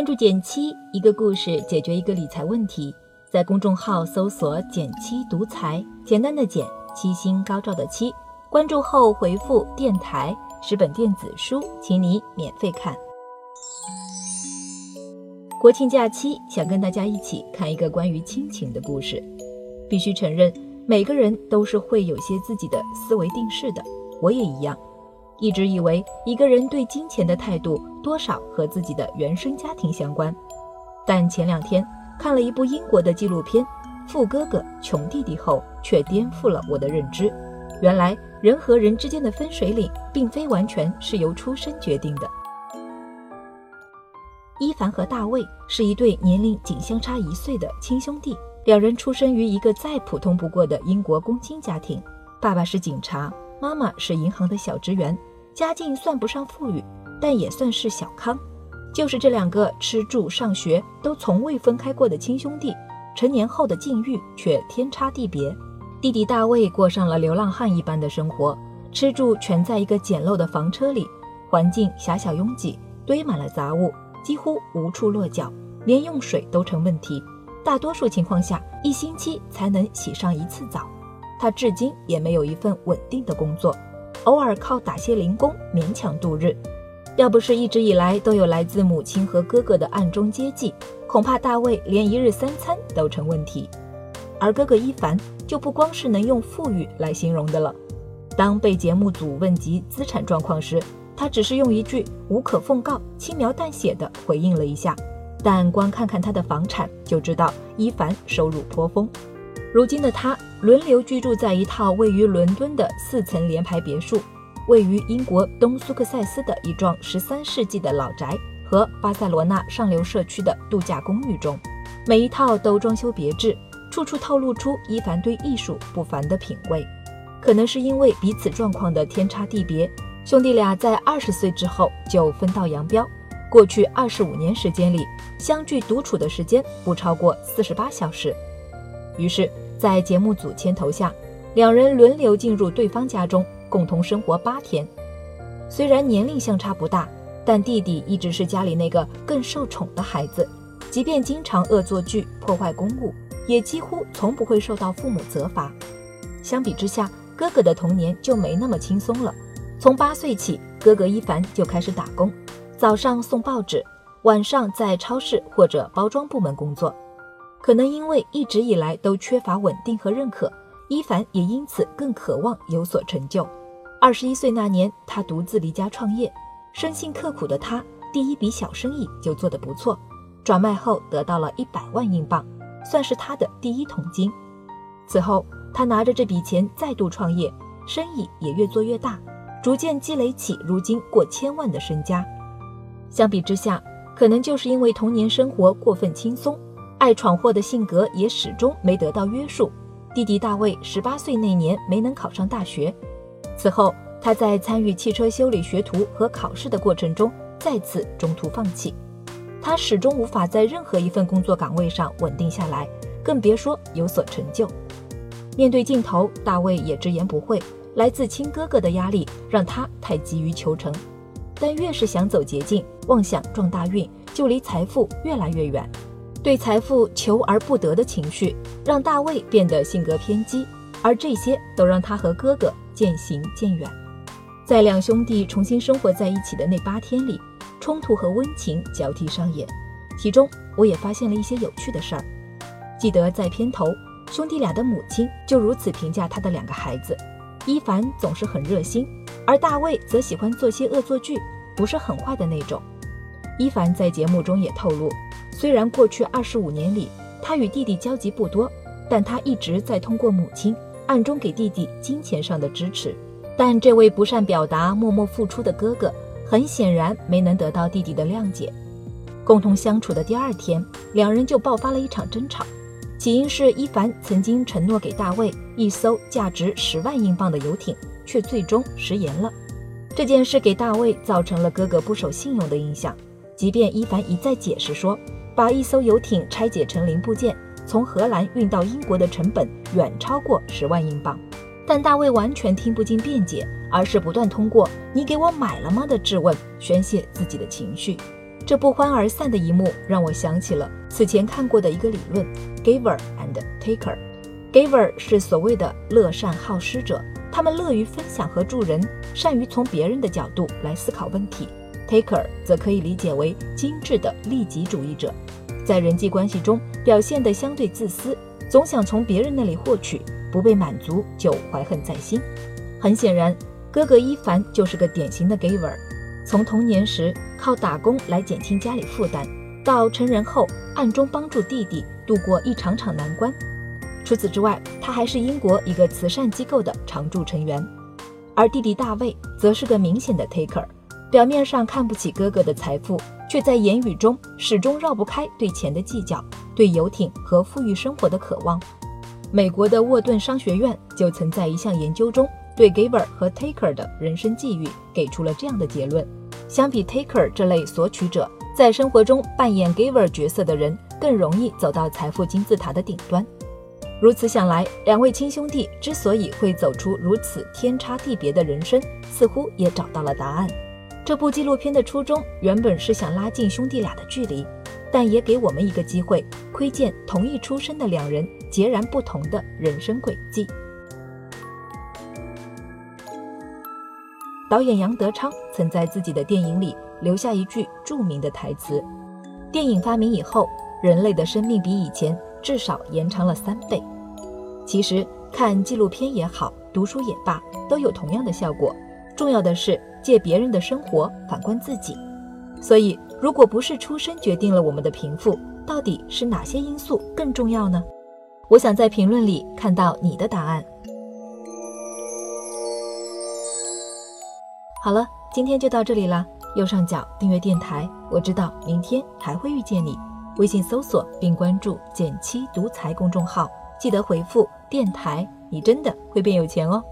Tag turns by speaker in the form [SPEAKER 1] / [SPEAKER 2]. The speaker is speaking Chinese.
[SPEAKER 1] 关注减七，一个故事解决一个理财问题。在公众号搜索“减七独裁，简单的减，七星高照的七。关注后回复“电台”，十本电子书，请你免费看。国庆假期，想跟大家一起看一个关于亲情的故事。必须承认，每个人都是会有些自己的思维定式的，我也一样。一直以为一个人对金钱的态度多少和自己的原生家庭相关，但前两天看了一部英国的纪录片《富哥哥穷弟弟》后，却颠覆了我的认知。原来人和人之间的分水岭，并非完全是由出身决定的。伊凡和大卫是一对年龄仅相差一岁的亲兄弟，两人出生于一个再普通不过的英国工薪家庭，爸爸是警察，妈妈是银行的小职员。家境算不上富裕，但也算是小康。就是这两个吃住上学都从未分开过的亲兄弟，成年后的境遇却天差地别。弟弟大卫过上了流浪汉一般的生活，吃住全在一个简陋的房车里，环境狭小拥挤，堆满了杂物，几乎无处落脚，连用水都成问题。大多数情况下，一星期才能洗上一次澡。他至今也没有一份稳定的工作。偶尔靠打些零工勉强度日，要不是一直以来都有来自母亲和哥哥的暗中接济，恐怕大卫连一日三餐都成问题。而哥哥伊凡就不光是能用富裕来形容的了。当被节目组问及资产状况时，他只是用一句“无可奉告”轻描淡写的回应了一下。但光看看他的房产，就知道伊凡收入颇丰。如今的他轮流居住在一套位于伦敦的四层联排别墅，位于英国东苏克塞斯的一幢十三世纪的老宅和巴塞罗那上流社区的度假公寓中，每一套都装修别致，处处透露出伊凡对艺术不凡的品味。可能是因为彼此状况的天差地别，兄弟俩在二十岁之后就分道扬镳。过去二十五年时间里，相聚独处的时间不超过四十八小时。于是，在节目组牵头下，两人轮流进入对方家中，共同生活八天。虽然年龄相差不大，但弟弟一直是家里那个更受宠的孩子，即便经常恶作剧、破坏公物，也几乎从不会受到父母责罚。相比之下，哥哥的童年就没那么轻松了。从八岁起，哥哥伊凡就开始打工，早上送报纸，晚上在超市或者包装部门工作。可能因为一直以来都缺乏稳定和认可，伊凡也因此更渴望有所成就。二十一岁那年，他独自离家创业，生性刻苦的他第一笔小生意就做得不错，转卖后得到了一百万英镑，算是他的第一桶金。此后，他拿着这笔钱再度创业，生意也越做越大，逐渐积累起如今过千万的身家。相比之下，可能就是因为童年生活过分轻松。爱闯祸的性格也始终没得到约束。弟弟大卫十八岁那年没能考上大学，此后他在参与汽车修理学徒和考试的过程中再次中途放弃。他始终无法在任何一份工作岗位上稳定下来，更别说有所成就。面对镜头，大卫也直言不讳，来自亲哥哥的压力让他太急于求成。但越是想走捷径，妄想撞大运，就离财富越来越远。对财富求而不得的情绪，让大卫变得性格偏激，而这些都让他和哥哥渐行渐远。在两兄弟重新生活在一起的那八天里，冲突和温情交替上演。其中，我也发现了一些有趣的事儿。记得在片头，兄弟俩的母亲就如此评价他的两个孩子：伊凡总是很热心，而大卫则喜欢做些恶作剧，不是很坏的那种。伊凡在节目中也透露。虽然过去二十五年里，他与弟弟交集不多，但他一直在通过母亲暗中给弟弟金钱上的支持。但这位不善表达、默默付出的哥哥，很显然没能得到弟弟的谅解。共同相处的第二天，两人就爆发了一场争吵。起因是伊凡曾经承诺给大卫一艘价值十万英镑的游艇，却最终食言了。这件事给大卫造成了哥哥不守信用的印象，即便伊凡一再解释说。把一艘游艇拆解成零部件，从荷兰运到英国的成本远超过十万英镑，但大卫完全听不进辩解，而是不断通过“你给我买了吗”的质问宣泄自己的情绪。这不欢而散的一幕让我想起了此前看过的一个理论：giver and taker。giver 是所谓的乐善好施者，他们乐于分享和助人，善于从别人的角度来思考问题；taker 则可以理解为精致的利己主义者，在人际关系中表现得相对自私，总想从别人那里获取，不被满足就怀恨在心。很显然，哥哥伊凡就是个典型的 giver。从童年时靠打工来减轻家里负担，到成人后暗中帮助弟弟度过一场场难关。除此之外，他还是英国一个慈善机构的常驻成员。而弟弟大卫则是个明显的 taker，表面上看不起哥哥的财富，却在言语中始终绕不开对钱的计较，对游艇和富裕生活的渴望。美国的沃顿商学院就曾在一项研究中对 giver 和 taker 的人生际遇给出了这样的结论。相比 taker 这类索取者，在生活中扮演 giver 角色的人更容易走到财富金字塔的顶端。如此想来，两位亲兄弟之所以会走出如此天差地别的人生，似乎也找到了答案。这部纪录片的初衷原本是想拉近兄弟俩的距离，但也给我们一个机会，窥见同一出身的两人截然不同的人生轨迹。导演杨德昌曾在自己的电影里留下一句著名的台词：“电影发明以后，人类的生命比以前至少延长了三倍。”其实看纪录片也好，读书也罢，都有同样的效果。重要的是借别人的生活反观自己。所以，如果不是出身决定了我们的贫富，到底是哪些因素更重要呢？我想在评论里看到你的答案。好了，今天就到这里啦。右上角订阅电台，我知道明天还会遇见你。微信搜索并关注“减七独裁”公众号，记得回复“电台”，你真的会变有钱哦。